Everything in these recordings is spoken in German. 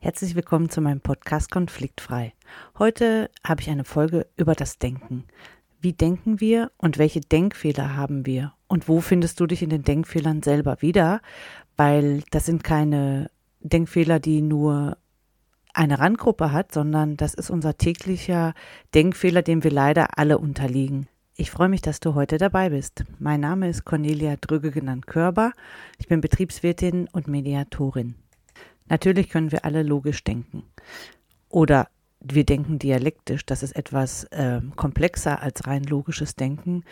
Herzlich willkommen zu meinem Podcast Konfliktfrei. Heute habe ich eine Folge über das Denken. Wie denken wir und welche Denkfehler haben wir? Und wo findest du dich in den Denkfehlern selber wieder? Weil das sind keine Denkfehler, die nur eine Randgruppe hat, sondern das ist unser täglicher Denkfehler, dem wir leider alle unterliegen. Ich freue mich, dass du heute dabei bist. Mein Name ist Cornelia Drüge genannt Körber. Ich bin Betriebswirtin und Mediatorin. Natürlich können wir alle logisch denken. Oder wir denken dialektisch, das ist etwas äh, komplexer als rein logisches Denken.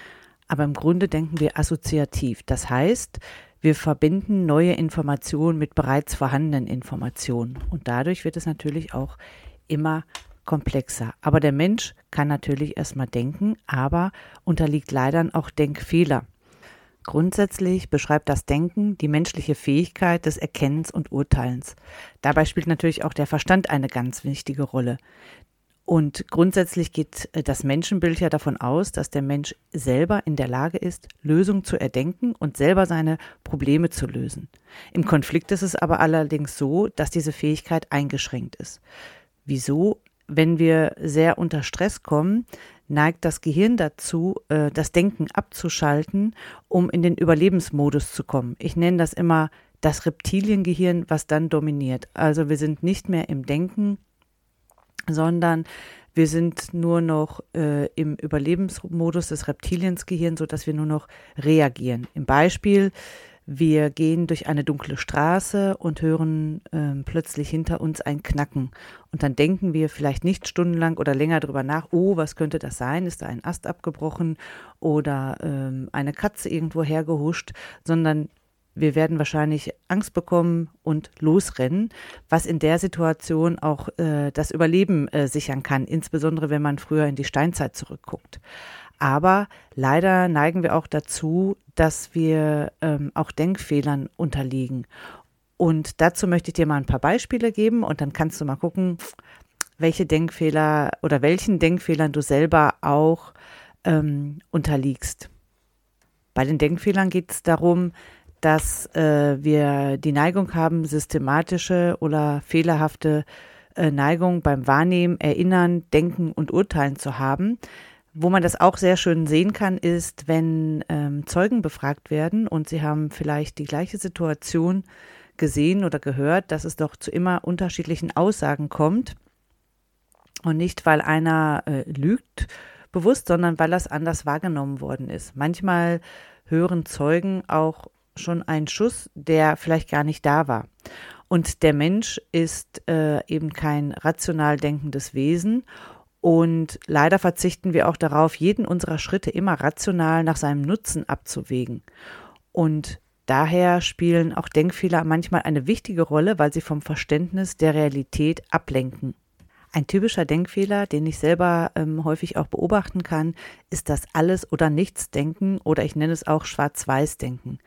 Aber im Grunde denken wir assoziativ. Das heißt, wir verbinden neue Informationen mit bereits vorhandenen Informationen. Und dadurch wird es natürlich auch immer komplexer. Aber der Mensch kann natürlich erstmal denken, aber unterliegt leider auch Denkfehler. Grundsätzlich beschreibt das Denken die menschliche Fähigkeit des Erkennens und Urteilens. Dabei spielt natürlich auch der Verstand eine ganz wichtige Rolle. Und grundsätzlich geht äh, das Menschenbild ja davon aus, dass der Mensch selber in der Lage ist, Lösungen zu erdenken und selber seine Probleme zu lösen. Im Konflikt ist es aber allerdings so, dass diese Fähigkeit eingeschränkt ist. Wieso? Wenn wir sehr unter Stress kommen, neigt das Gehirn dazu, äh, das Denken abzuschalten, um in den Überlebensmodus zu kommen. Ich nenne das immer das Reptiliengehirn, was dann dominiert. Also wir sind nicht mehr im Denken, sondern wir sind nur noch äh, im Überlebensmodus des Reptiliensgehirns, sodass wir nur noch reagieren. Im Beispiel, wir gehen durch eine dunkle Straße und hören ähm, plötzlich hinter uns ein Knacken. Und dann denken wir vielleicht nicht stundenlang oder länger drüber nach, oh, was könnte das sein? Ist da ein Ast abgebrochen oder ähm, eine Katze irgendwo hergehuscht, sondern wir werden wahrscheinlich Angst bekommen und losrennen, was in der Situation auch äh, das Überleben äh, sichern kann, insbesondere wenn man früher in die Steinzeit zurückguckt. Aber leider neigen wir auch dazu, dass wir ähm, auch Denkfehlern unterliegen. Und dazu möchte ich dir mal ein paar Beispiele geben und dann kannst du mal gucken, welche Denkfehler oder welchen Denkfehlern du selber auch ähm, unterliegst. Bei den Denkfehlern geht es darum, dass äh, wir die Neigung haben, systematische oder fehlerhafte äh, Neigung beim Wahrnehmen, Erinnern, Denken und Urteilen zu haben. Wo man das auch sehr schön sehen kann, ist, wenn ähm, Zeugen befragt werden und sie haben vielleicht die gleiche Situation gesehen oder gehört, dass es doch zu immer unterschiedlichen Aussagen kommt. Und nicht, weil einer äh, lügt bewusst, sondern weil das anders wahrgenommen worden ist. Manchmal hören Zeugen auch schon ein Schuss, der vielleicht gar nicht da war. Und der Mensch ist äh, eben kein rational denkendes Wesen. Und leider verzichten wir auch darauf, jeden unserer Schritte immer rational nach seinem Nutzen abzuwägen. Und daher spielen auch Denkfehler manchmal eine wichtige Rolle, weil sie vom Verständnis der Realität ablenken. Ein typischer Denkfehler, den ich selber ähm, häufig auch beobachten kann, ist das Alles- oder Nichts-Denken oder ich nenne es auch Schwarz-Weiß-Denken.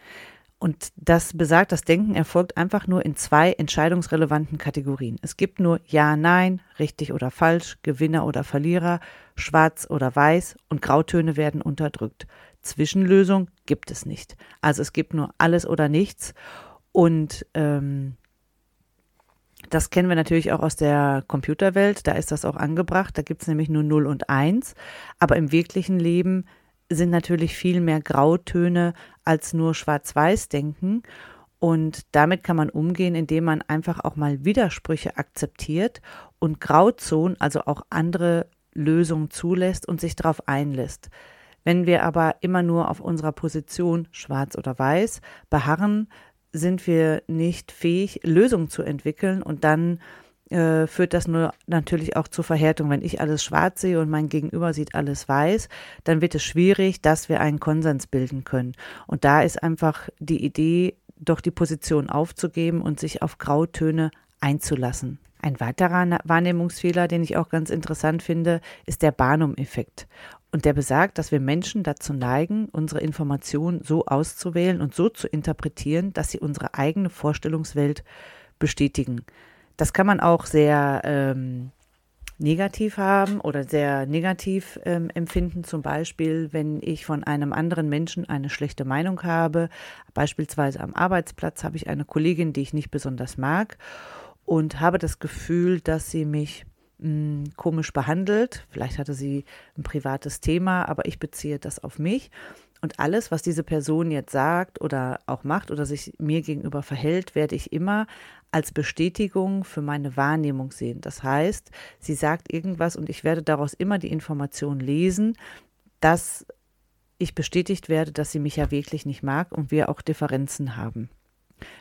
Und das besagt, das Denken erfolgt einfach nur in zwei entscheidungsrelevanten Kategorien. Es gibt nur Ja, Nein, richtig oder falsch, Gewinner oder Verlierer, schwarz oder weiß und Grautöne werden unterdrückt. Zwischenlösung gibt es nicht. Also es gibt nur alles oder nichts. Und ähm, das kennen wir natürlich auch aus der Computerwelt. Da ist das auch angebracht. Da gibt es nämlich nur 0 und 1. Aber im wirklichen Leben sind natürlich viel mehr Grautöne als nur Schwarz-Weiß-Denken. Und damit kann man umgehen, indem man einfach auch mal Widersprüche akzeptiert und Grauzonen, also auch andere Lösungen zulässt und sich darauf einlässt. Wenn wir aber immer nur auf unserer Position schwarz oder weiß beharren, sind wir nicht fähig, Lösungen zu entwickeln und dann äh, führt das nur natürlich auch zur Verhärtung. Wenn ich alles schwarz sehe und mein Gegenüber sieht alles weiß, dann wird es schwierig, dass wir einen Konsens bilden können. Und da ist einfach die Idee, doch die Position aufzugeben und sich auf Grautöne einzulassen. Ein weiterer Wahrnehmungsfehler, den ich auch ganz interessant finde, ist der Barnum-Effekt. Und der besagt, dass wir Menschen dazu neigen, unsere Informationen so auszuwählen und so zu interpretieren, dass sie unsere eigene Vorstellungswelt bestätigen. Das kann man auch sehr ähm, negativ haben oder sehr negativ ähm, empfinden. Zum Beispiel, wenn ich von einem anderen Menschen eine schlechte Meinung habe. Beispielsweise am Arbeitsplatz habe ich eine Kollegin, die ich nicht besonders mag. und habe das Gefühl, dass sie mich mh, hm, komisch behandelt. Vielleicht hatte sie ein privates Thema, aber ich beziehe das auf mich. Und alles, was diese Person jetzt sagt oder auch macht oder sich mir gegenüber verhält, werde ich immer als Bestätigung für meine Wahrnehmung sehen. Das heißt, sie sagt irgendwas und ich werde daraus immer die Information lesen, dass ich bestätigt werde, dass sie mich ja wirklich nicht mag und wir auch Differenzen haben.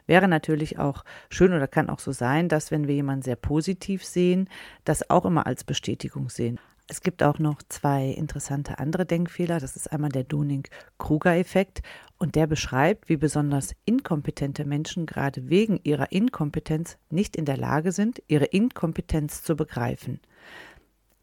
Wäre natürlich auch schön oder kann auch so sein, dass wenn wir jemanden sehr positiv sehen, das auch immer als Bestätigung sehen. Es gibt auch noch zwei interessante andere Denkfehler. Das ist einmal der Dunning-Kruger-Effekt und der beschreibt, wie besonders inkompetente Menschen gerade wegen ihrer Inkompetenz nicht in der Lage sind, ihre Inkompetenz zu begreifen.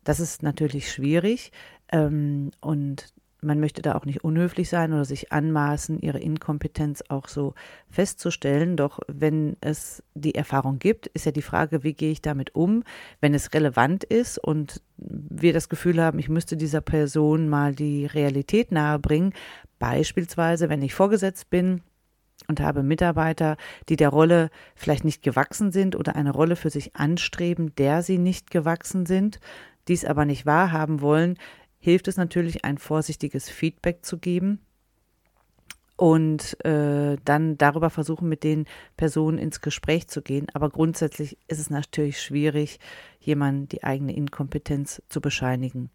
Das ist natürlich schwierig ähm, und man möchte da auch nicht unhöflich sein oder sich anmaßen, ihre Inkompetenz auch so festzustellen. Doch wenn es die Erfahrung gibt, ist ja die Frage, wie gehe ich damit um, wenn es relevant ist und wir das Gefühl haben, ich müsste dieser Person mal die Realität nahebringen. Beispielsweise, wenn ich vorgesetzt bin und habe Mitarbeiter, die der Rolle vielleicht nicht gewachsen sind oder eine Rolle für sich anstreben, der sie nicht gewachsen sind, dies aber nicht wahrhaben wollen, hilft es natürlich, ein vorsichtiges Feedback zu geben und äh, dann darüber versuchen, mit den Personen ins Gespräch zu gehen. Aber grundsätzlich ist es natürlich schwierig, jemandem die eigene Inkompetenz zu bescheinigen.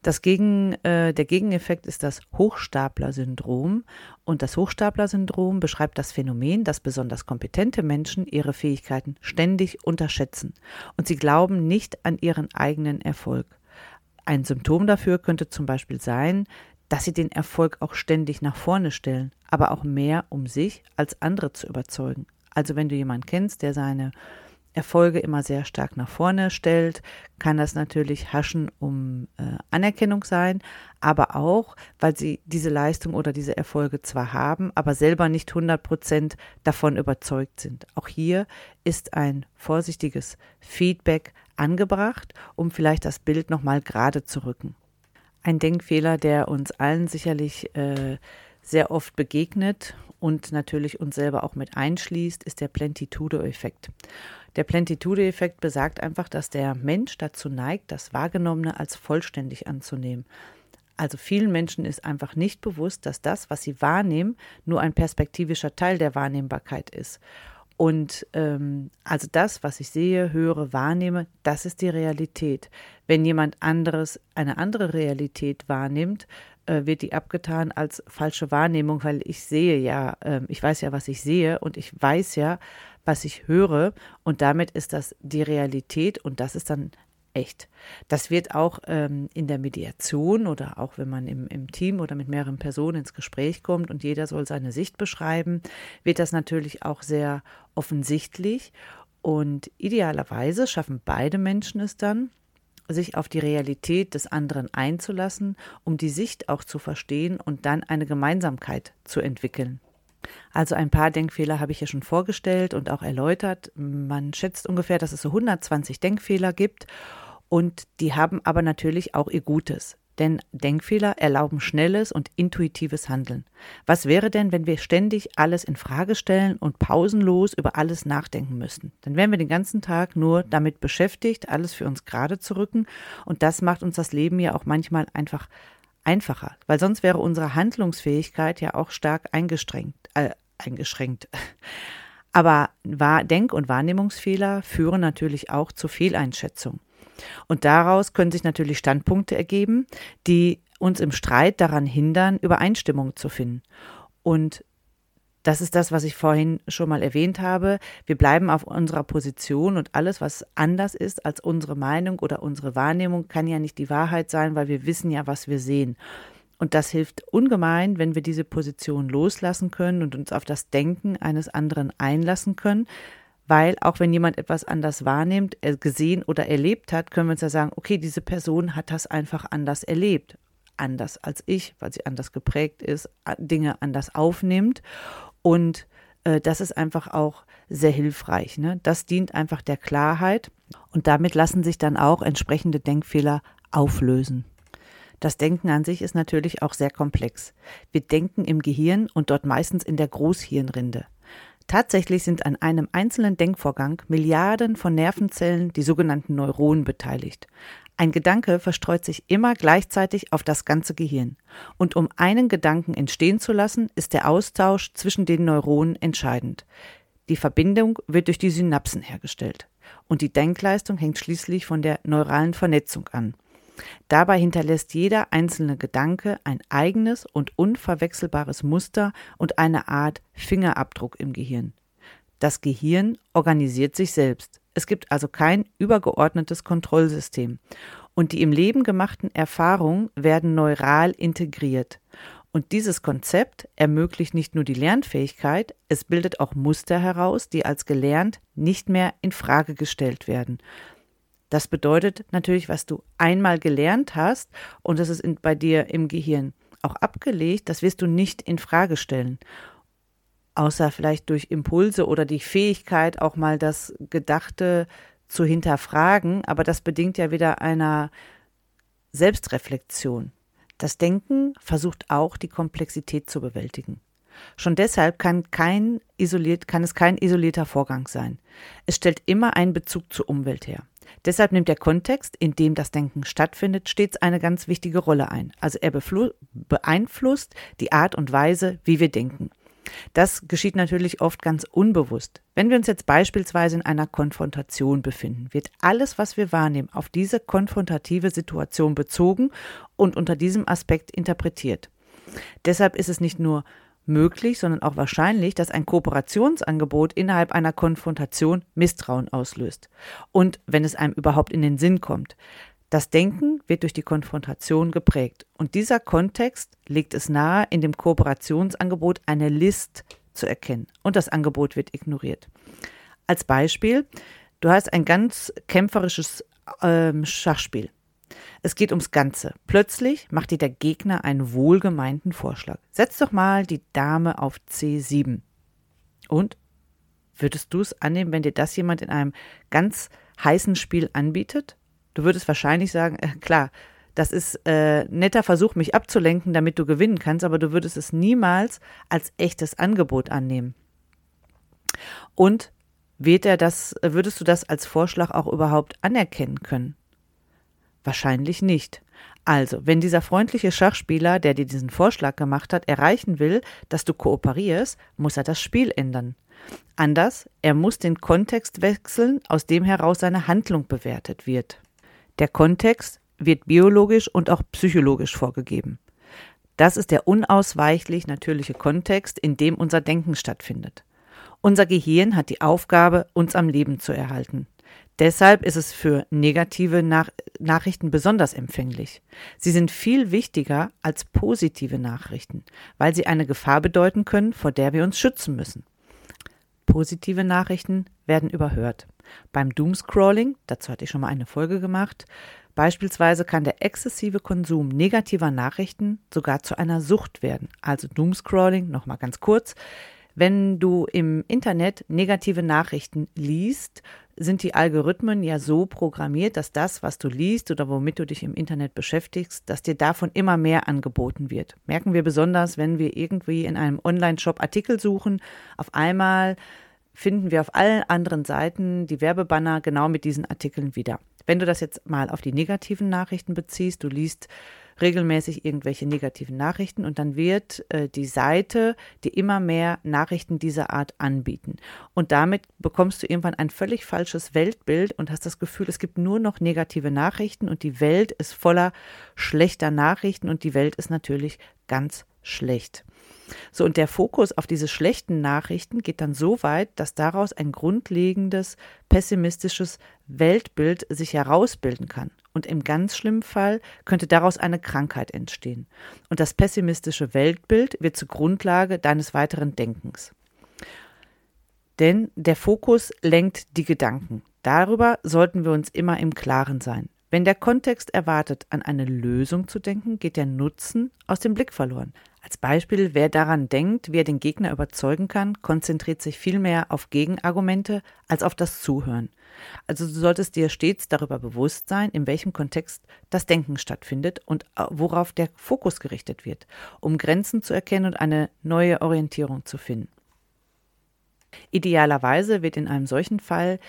Das Gegen, äh, der Gegeneffekt ist das Hochstapler-Syndrom. Und das Hochstapler-Syndrom beschreibt das Phänomen, dass besonders kompetente Menschen ihre Fähigkeiten ständig unterschätzen und sie glauben nicht an ihren eigenen Erfolg. Ein Symptom dafür könnte zum Beispiel sein, dass sie den Erfolg auch ständig nach vorne stellen, aber auch mehr um sich als andere zu überzeugen. Also wenn du jemanden kennst, der seine Erfolge immer sehr stark nach vorne stellt, kann das natürlich Haschen um äh, Anerkennung sein, aber auch, weil sie diese Leistung oder diese Erfolge zwar haben, aber selber nicht 100 Prozent davon überzeugt sind. Auch hier ist ein vorsichtiges Feedback angebracht, um vielleicht das Bild nochmal gerade zu rücken. Ein Denkfehler, der uns allen sicherlich äh, sehr oft begegnet und natürlich uns selber auch mit einschließt, ist der Plentitude-Effekt. Der Plentitude-Effekt besagt einfach, dass der Mensch dazu neigt, das Wahrgenommene als vollständig anzunehmen. Also vielen Menschen ist einfach nicht bewusst, dass das, was sie wahrnehmen, nur ein perspektivischer Teil der Wahrnehmbarkeit ist. Und ähm, also das, was ich sehe, höre, wahrnehme, das ist die Realität. Wenn jemand anderes eine andere Realität wahrnimmt, äh, wird die abgetan als falsche Wahrnehmung, weil ich sehe ja, äh, ich weiß ja, was ich sehe und ich weiß ja, was ich höre und damit ist das die Realität und das ist dann echt. Das wird auch ähm, in der Mediation oder auch wenn man im, im Team oder mit mehreren Personen ins Gespräch kommt und jeder soll seine Sicht beschreiben, wird das natürlich auch sehr offensichtlich. Und idealerweise schaffen beide Menschen es dann, sich auf die Realität des anderen einzulassen, um die Sicht auch zu verstehen und dann eine Gemeinsamkeit zu entwickeln. Also ein paar Denkfehler habe ich ja schon vorgestellt und auch erläutert. Man schätzt ungefähr, dass es so 120 Denkfehler gibt und die haben aber natürlich auch ihr Gutes. Denn Denkfehler erlauben schnelles und intuitives Handeln. Was wäre denn, wenn wir ständig alles in Frage stellen und pausenlos über alles nachdenken müssten? Dann wären wir den ganzen Tag nur damit beschäftigt, alles für uns gerade zu rücken. Und das macht uns das Leben ja auch manchmal einfach einfacher, weil sonst wäre unsere Handlungsfähigkeit ja auch stark eingeschränkt. Äh, eingeschränkt. Aber Denk- und Wahrnehmungsfehler führen natürlich auch zur Fehleinschätzung. Und daraus können sich natürlich Standpunkte ergeben, die uns im Streit daran hindern, Übereinstimmung zu finden. Und das ist das, was ich vorhin schon mal erwähnt habe. Wir bleiben auf unserer Position und alles, was anders ist als unsere Meinung oder unsere Wahrnehmung, kann ja nicht die Wahrheit sein, weil wir wissen ja, was wir sehen. Und das hilft ungemein, wenn wir diese Position loslassen können und uns auf das Denken eines anderen einlassen können, weil auch wenn jemand etwas anders wahrnimmt, gesehen oder erlebt hat, können wir uns ja sagen, okay, diese Person hat das einfach anders erlebt, anders als ich, weil sie anders geprägt ist, Dinge anders aufnimmt und äh, das ist einfach auch sehr hilfreich. Ne? Das dient einfach der Klarheit und damit lassen sich dann auch entsprechende Denkfehler auflösen. Das Denken an sich ist natürlich auch sehr komplex. Wir denken im Gehirn und dort meistens in der Großhirnrinde. Tatsächlich sind an einem einzelnen Denkvorgang Milliarden von Nervenzellen, die sogenannten Neuronen, beteiligt. Ein Gedanke verstreut sich immer gleichzeitig auf das ganze Gehirn. Und um einen Gedanken entstehen zu lassen, ist der Austausch zwischen den Neuronen entscheidend. Die Verbindung wird durch die Synapsen hergestellt. Und die Denkleistung hängt schließlich von der neuralen Vernetzung an. Dabei hinterlässt jeder einzelne Gedanke ein eigenes und unverwechselbares Muster und eine Art Fingerabdruck im Gehirn. Das Gehirn organisiert sich selbst. Es gibt also kein übergeordnetes Kontrollsystem. Und die im Leben gemachten Erfahrungen werden neural integriert. Und dieses Konzept ermöglicht nicht nur die Lernfähigkeit, es bildet auch Muster heraus, die als gelernt nicht mehr in Frage gestellt werden, das bedeutet natürlich, was du einmal gelernt hast und das ist in, bei dir im Gehirn auch abgelegt, das wirst du nicht in Frage stellen. Außer vielleicht durch Impulse oder die Fähigkeit, auch mal das Gedachte zu hinterfragen, aber das bedingt ja wieder einer Selbstreflexion. Das Denken versucht auch, die Komplexität zu bewältigen. Schon deshalb kann, kein isoliert, kann es kein isolierter Vorgang sein. Es stellt immer einen Bezug zur Umwelt her. Deshalb nimmt der Kontext, in dem das Denken stattfindet, stets eine ganz wichtige Rolle ein. Also er beeinflusst die Art und Weise, wie wir denken. Das geschieht natürlich oft ganz unbewusst. Wenn wir uns jetzt beispielsweise in einer Konfrontation befinden, wird alles, was wir wahrnehmen, auf diese konfrontative Situation bezogen und unter diesem Aspekt interpretiert. Deshalb ist es nicht nur möglich, sondern auch wahrscheinlich, dass ein Kooperationsangebot innerhalb einer Konfrontation Misstrauen auslöst. Und wenn es einem überhaupt in den Sinn kommt. Das Denken wird durch die Konfrontation geprägt. Und dieser Kontext legt es nahe, in dem Kooperationsangebot eine List zu erkennen. Und das Angebot wird ignoriert. Als Beispiel, du hast ein ganz kämpferisches ähm, Schachspiel. Es geht ums Ganze. Plötzlich macht dir der Gegner einen wohlgemeinten Vorschlag. Setz doch mal die Dame auf C7. Und? Würdest du es annehmen, wenn dir das jemand in einem ganz heißen Spiel anbietet? Du würdest wahrscheinlich sagen, äh, klar, das ist äh, netter Versuch, mich abzulenken, damit du gewinnen kannst, aber du würdest es niemals als echtes Angebot annehmen. Und wird er das, würdest du das als Vorschlag auch überhaupt anerkennen können? Wahrscheinlich nicht. Also, wenn dieser freundliche Schachspieler, der dir diesen Vorschlag gemacht hat, erreichen will, dass du kooperierst, muss er das Spiel ändern. Anders, er muss den Kontext wechseln, aus dem heraus seine Handlung bewertet wird. Der Kontext wird biologisch und auch psychologisch vorgegeben. Das ist der unausweichlich natürliche Kontext, in dem unser Denken stattfindet. Unser Gehirn hat die Aufgabe, uns am Leben zu erhalten. Deshalb ist es für negative Nach Nachrichten besonders empfänglich. Sie sind viel wichtiger als positive Nachrichten, weil sie eine Gefahr bedeuten können, vor der wir uns schützen müssen. Positive Nachrichten werden überhört. Beim Doomscrolling, dazu hatte ich schon mal eine Folge gemacht, beispielsweise kann der exzessive Konsum negativer Nachrichten sogar zu einer Sucht werden. Also Doomscrolling, nochmal ganz kurz, wenn du im Internet negative Nachrichten liest, sind die Algorithmen ja so programmiert, dass das, was du liest oder womit du dich im Internet beschäftigst, dass dir davon immer mehr angeboten wird. Merken wir besonders, wenn wir irgendwie in einem Online-Shop Artikel suchen, auf einmal finden wir auf allen anderen Seiten die Werbebanner genau mit diesen Artikeln wieder. Wenn du das jetzt mal auf die negativen Nachrichten beziehst, du liest regelmäßig irgendwelche negativen Nachrichten und dann wird äh, die Seite dir immer mehr Nachrichten dieser Art anbieten. Und damit bekommst du irgendwann ein völlig falsches Weltbild und hast das Gefühl, es gibt nur noch negative Nachrichten und die Welt ist voller schlechter Nachrichten und die Welt ist natürlich ganz schlecht. So, und der Fokus auf diese schlechten Nachrichten geht dann so weit, dass daraus ein grundlegendes pessimistisches Weltbild sich herausbilden kann. Und im ganz schlimmen Fall könnte daraus eine Krankheit entstehen. Und das pessimistische Weltbild wird zur Grundlage deines weiteren Denkens. Denn der Fokus lenkt die Gedanken. Darüber sollten wir uns immer im Klaren sein. Wenn der Kontext erwartet, an eine Lösung zu denken, geht der Nutzen aus dem Blick verloren. Als Beispiel, wer daran denkt, wie er den Gegner überzeugen kann, konzentriert sich viel mehr auf Gegenargumente als auf das Zuhören. Also du solltest dir stets darüber bewusst sein, in welchem Kontext das Denken stattfindet und äh, worauf der Fokus gerichtet wird, um Grenzen zu erkennen und eine neue Orientierung zu finden. Idealerweise wird in einem solchen Fall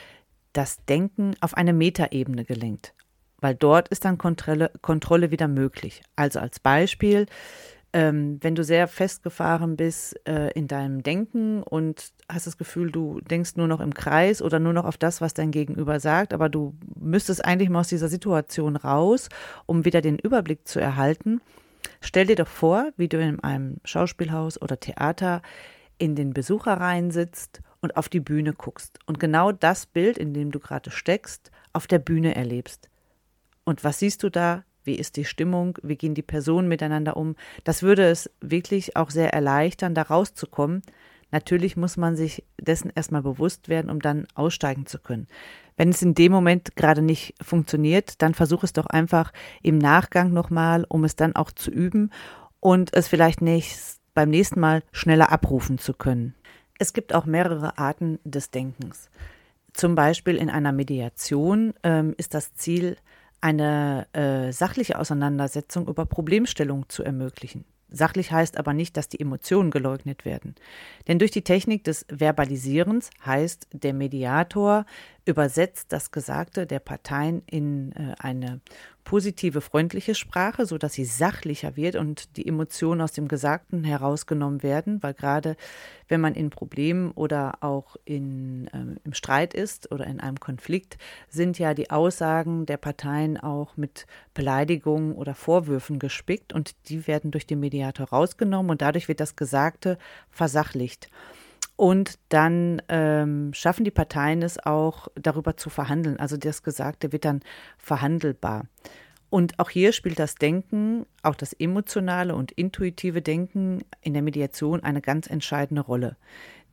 das Denken auf eine Metaebene gelenkt, weil dort ist dann Kontrolle, Kontrolle wieder möglich. Also als Beispiel, ähm, wenn du sehr festgefahren bist äh, in deinem Denken und hast das Gefühl, du denkst nur noch im Kreis oder nur noch auf das, was dein Gegenüber sagt, aber du müsstest eigentlich mal aus dieser Situation raus, um wieder den Überblick zu erhalten. Stell dir doch vor, wie du in einem Schauspielhaus oder Theater in den Besucherreihen sitzt und auf die Bühne guckst und genau das Bild, in dem du gerade steckst, auf der Bühne erlebst. Und was siehst du da? Wie ist die Stimmung? Wie gehen die Personen miteinander um? Das würde es wirklich auch sehr erleichtern, da rauszukommen. Natürlich muss man sich dessen erstmal bewusst werden, um dann aussteigen zu können. Wenn es in dem Moment gerade nicht funktioniert, dann versuch es doch einfach im Nachgang nochmal, um es dann auch zu üben und es vielleicht nicht beim nächsten Mal schneller abrufen zu können. Es gibt auch mehrere Arten des Denkens. Zum Beispiel in einer Mediation ähm, ist das Ziel, eine äh, sachliche Auseinandersetzung über Problemstellungen zu ermöglichen. Sachlich heißt aber nicht, dass die Emotionen geleugnet werden. Denn durch die Technik des Verbalisierens heißt, der Mediator übersetzt das Gesagte der Parteien in äh, eine positive, freundliche Sprache, sodass sie sachlicher wird und die Emotionen aus dem Gesagten herausgenommen werden, weil gerade wenn man in Problemen oder auch in, äh, im Streit ist oder in einem Konflikt, sind ja die Aussagen der Parteien auch mit Beleidigungen oder Vorwürfen gespickt und die werden durch den Mediator rausgenommen und dadurch wird das Gesagte versachlicht. Und dann ähm, schaffen die Parteien es auch, darüber zu verhandeln. Also das Gesagte wird dann verhandelbar. Und auch hier spielt das Denken, auch das emotionale und intuitive Denken in der Mediation eine ganz entscheidende Rolle.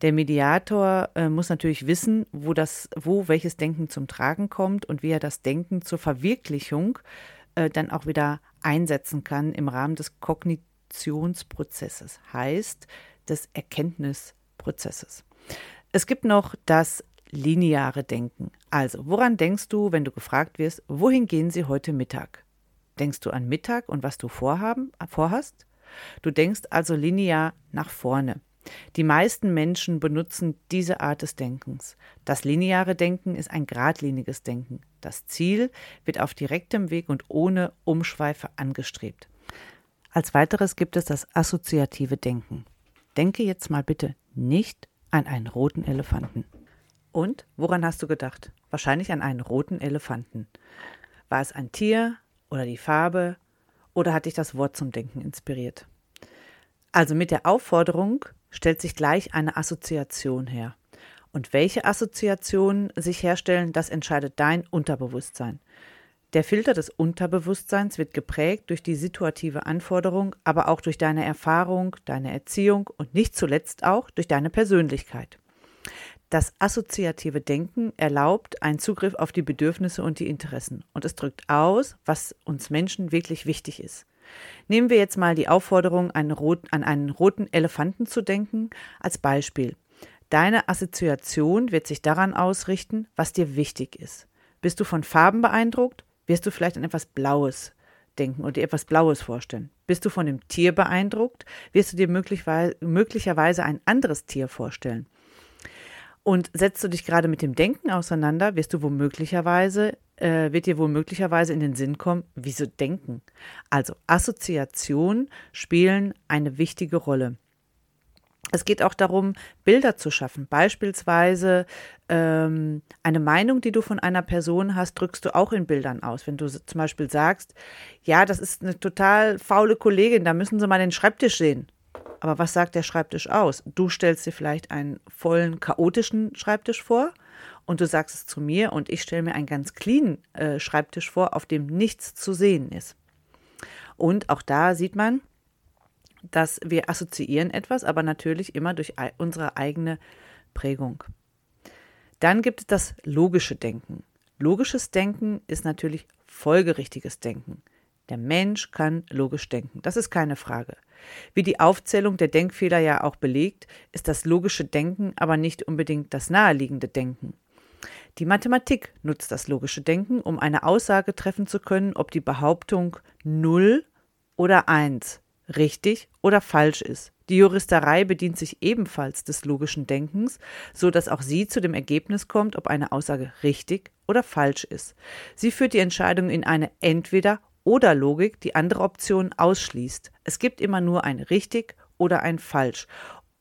Der Mediator äh, muss natürlich wissen, wo das, wo welches Denken zum Tragen kommt und wie er das Denken zur Verwirklichung äh, dann auch wieder einsetzen kann im Rahmen des Kognitionsprozesses, heißt des Erkenntnisprozesses. Prozesses. Es gibt noch das lineare Denken. Also, woran denkst du, wenn du gefragt wirst, wohin gehen Sie heute Mittag? Denkst du an Mittag und was du vorhaben, vorhast? Du denkst also linear nach vorne. Die meisten Menschen benutzen diese Art des Denkens. Das lineare Denken ist ein geradliniges Denken. Das Ziel wird auf direktem Weg und ohne Umschweife angestrebt. Als weiteres gibt es das assoziative Denken. Denke jetzt mal bitte nicht an einen roten Elefanten. Und woran hast du gedacht? Wahrscheinlich an einen roten Elefanten. War es ein Tier oder die Farbe oder hat dich das Wort zum Denken inspiriert? Also mit der Aufforderung stellt sich gleich eine Assoziation her. Und welche Assoziationen sich herstellen, das entscheidet dein Unterbewusstsein. Der Filter des Unterbewusstseins wird geprägt durch die situative Anforderung, aber auch durch deine Erfahrung, deine Erziehung und nicht zuletzt auch durch deine Persönlichkeit. Das assoziative Denken erlaubt einen Zugriff auf die Bedürfnisse und die Interessen und es drückt aus, was uns Menschen wirklich wichtig ist. Nehmen wir jetzt mal die Aufforderung, einen roten, an einen roten Elefanten zu denken, als Beispiel. Deine Assoziation wird sich daran ausrichten, was dir wichtig ist. Bist du von Farben beeindruckt? Wirst du vielleicht an etwas Blaues denken und dir etwas Blaues vorstellen. Bist du von dem Tier beeindruckt, wirst du dir möglicherweise ein anderes Tier vorstellen. Und setzt du dich gerade mit dem Denken auseinander, wirst du womöglicherweise, äh, wird dir womöglicherweise in den Sinn kommen, wieso denken? Also Assoziationen spielen eine wichtige Rolle. Es geht auch darum, Bilder zu schaffen. Beispielsweise ähm, eine Meinung, die du von einer Person hast, drückst du auch in Bildern aus. Wenn du zum Beispiel sagst, ja, das ist eine total faule Kollegin, da müssen sie mal den Schreibtisch sehen. Aber was sagt der Schreibtisch aus? Du stellst dir vielleicht einen vollen, chaotischen Schreibtisch vor und du sagst es zu mir und ich stelle mir einen ganz clean äh, Schreibtisch vor, auf dem nichts zu sehen ist. Und auch da sieht man, dass wir assoziieren etwas, aber natürlich immer durch unsere eigene Prägung. Dann gibt es das logische Denken. Logisches Denken ist natürlich folgerichtiges Denken. Der Mensch kann logisch denken, das ist keine Frage. Wie die Aufzählung der Denkfehler ja auch belegt, ist das logische Denken aber nicht unbedingt das naheliegende Denken. Die Mathematik nutzt das logische Denken, um eine Aussage treffen zu können, ob die Behauptung 0 oder 1 richtig oder falsch ist. Die Juristerei bedient sich ebenfalls des logischen Denkens, so dass auch sie zu dem Ergebnis kommt, ob eine Aussage richtig oder falsch ist. Sie führt die Entscheidung in eine entweder oder Logik, die andere Optionen ausschließt. Es gibt immer nur ein richtig oder ein falsch,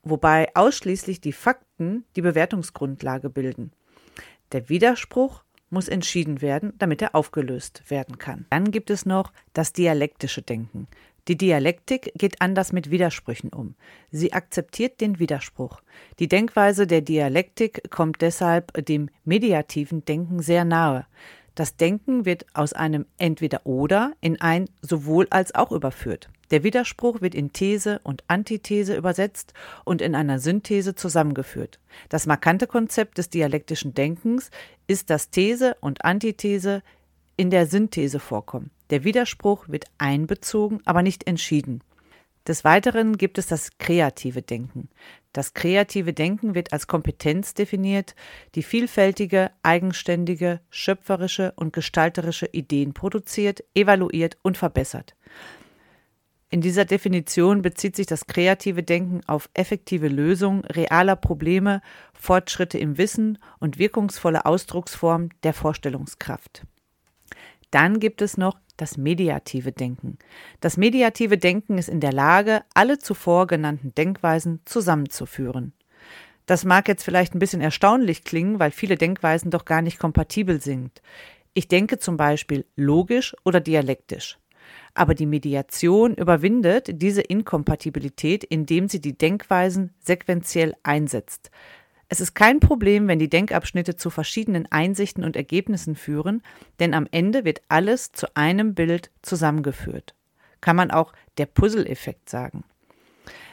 wobei ausschließlich die Fakten die Bewertungsgrundlage bilden. Der Widerspruch muss entschieden werden, damit er aufgelöst werden kann. Dann gibt es noch das dialektische Denken. Die Dialektik geht anders mit Widersprüchen um. Sie akzeptiert den Widerspruch. Die Denkweise der Dialektik kommt deshalb dem mediativen Denken sehr nahe. Das Denken wird aus einem Entweder-Oder in ein sowohl als auch überführt. Der Widerspruch wird in These und Antithese übersetzt und in einer Synthese zusammengeführt. Das markante Konzept des dialektischen Denkens ist, dass These und Antithese in der Synthese vorkommen. Der Widerspruch wird einbezogen, aber nicht entschieden. Des Weiteren gibt es das kreative Denken. Das kreative Denken wird als Kompetenz definiert, die vielfältige, eigenständige, schöpferische und gestalterische Ideen produziert, evaluiert und verbessert. In dieser Definition bezieht sich das kreative Denken auf effektive Lösung realer Probleme, Fortschritte im Wissen und wirkungsvolle Ausdrucksform der Vorstellungskraft. Dann gibt es noch das mediative Denken. Das mediative Denken ist in der Lage, alle zuvor genannten Denkweisen zusammenzuführen. Das mag jetzt vielleicht ein bisschen erstaunlich klingen, weil viele Denkweisen doch gar nicht kompatibel sind. Ich denke zum Beispiel logisch oder dialektisch. Aber die Mediation überwindet diese Inkompatibilität, indem sie die Denkweisen sequenziell einsetzt. Es ist kein Problem, wenn die Denkabschnitte zu verschiedenen Einsichten und Ergebnissen führen, denn am Ende wird alles zu einem Bild zusammengeführt. Kann man auch der Puzzle-Effekt sagen.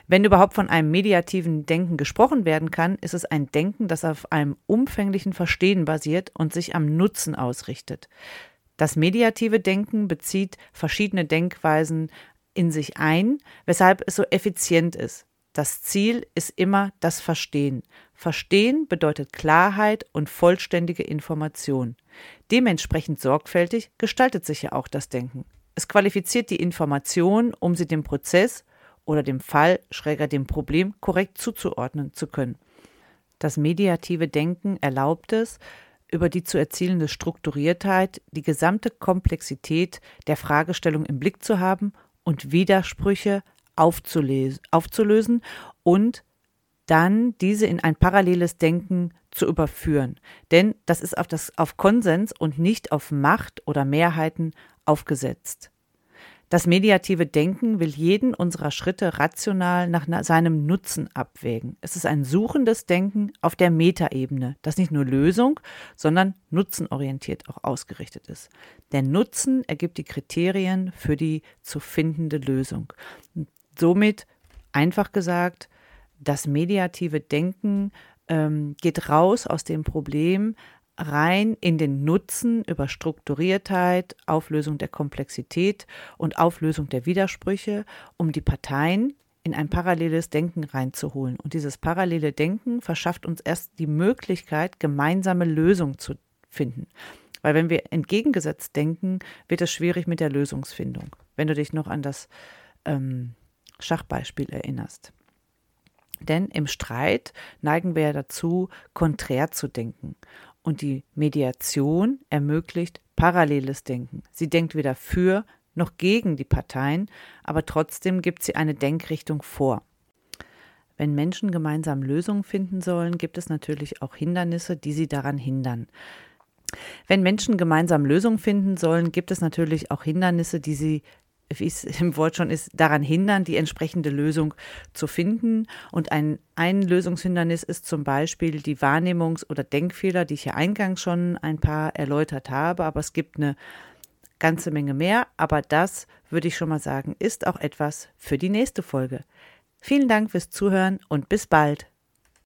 Wenn überhaupt von einem mediativen Denken gesprochen werden kann, ist es ein Denken, das auf einem umfänglichen Verstehen basiert und sich am Nutzen ausrichtet. Das mediative Denken bezieht verschiedene Denkweisen in sich ein, weshalb es so effizient ist. Das Ziel ist immer das Verstehen. Verstehen bedeutet Klarheit und vollständige Information. Dementsprechend sorgfältig gestaltet sich ja auch das Denken. Es qualifiziert die Information, um sie dem Prozess oder dem Fall, schräger dem Problem korrekt zuzuordnen zu können. Das mediative Denken erlaubt es, über die zu erzielende Strukturiertheit die gesamte Komplexität der Fragestellung im Blick zu haben und Widersprüche aufzulösen und dann diese in ein paralleles Denken zu überführen. Denn das ist auf, das, auf Konsens und nicht auf Macht oder Mehrheiten aufgesetzt. Das mediative Denken will jeden unserer Schritte rational nach seinem Nutzen abwägen. Es ist ein suchendes Denken auf der Metaebene, das nicht nur Lösung, sondern nutzenorientiert auch ausgerichtet ist. Der Nutzen ergibt die Kriterien für die zu findende Lösung. Somit einfach gesagt, das mediative Denken ähm, geht raus aus dem Problem rein in den Nutzen über Strukturiertheit, Auflösung der Komplexität und Auflösung der Widersprüche, um die Parteien in ein paralleles Denken reinzuholen. Und dieses parallele Denken verschafft uns erst die Möglichkeit, gemeinsame Lösungen zu finden. Weil wenn wir entgegengesetzt denken, wird es schwierig mit der Lösungsfindung. Wenn du dich noch an das ähm, Schachbeispiel erinnerst. Denn im Streit neigen wir ja dazu, konträr zu denken. Und die Mediation ermöglicht paralleles Denken. Sie denkt weder für noch gegen die Parteien, aber trotzdem gibt sie eine Denkrichtung vor. Wenn Menschen gemeinsam Lösungen finden sollen, gibt es natürlich auch Hindernisse, die sie daran hindern. Wenn Menschen gemeinsam Lösungen finden sollen, gibt es natürlich auch Hindernisse, die sie wie es im Wort schon ist, daran hindern, die entsprechende Lösung zu finden. Und ein, ein Lösungshindernis ist zum Beispiel die Wahrnehmungs- oder Denkfehler, die ich ja eingangs schon ein paar erläutert habe. Aber es gibt eine ganze Menge mehr. Aber das, würde ich schon mal sagen, ist auch etwas für die nächste Folge. Vielen Dank fürs Zuhören und bis bald.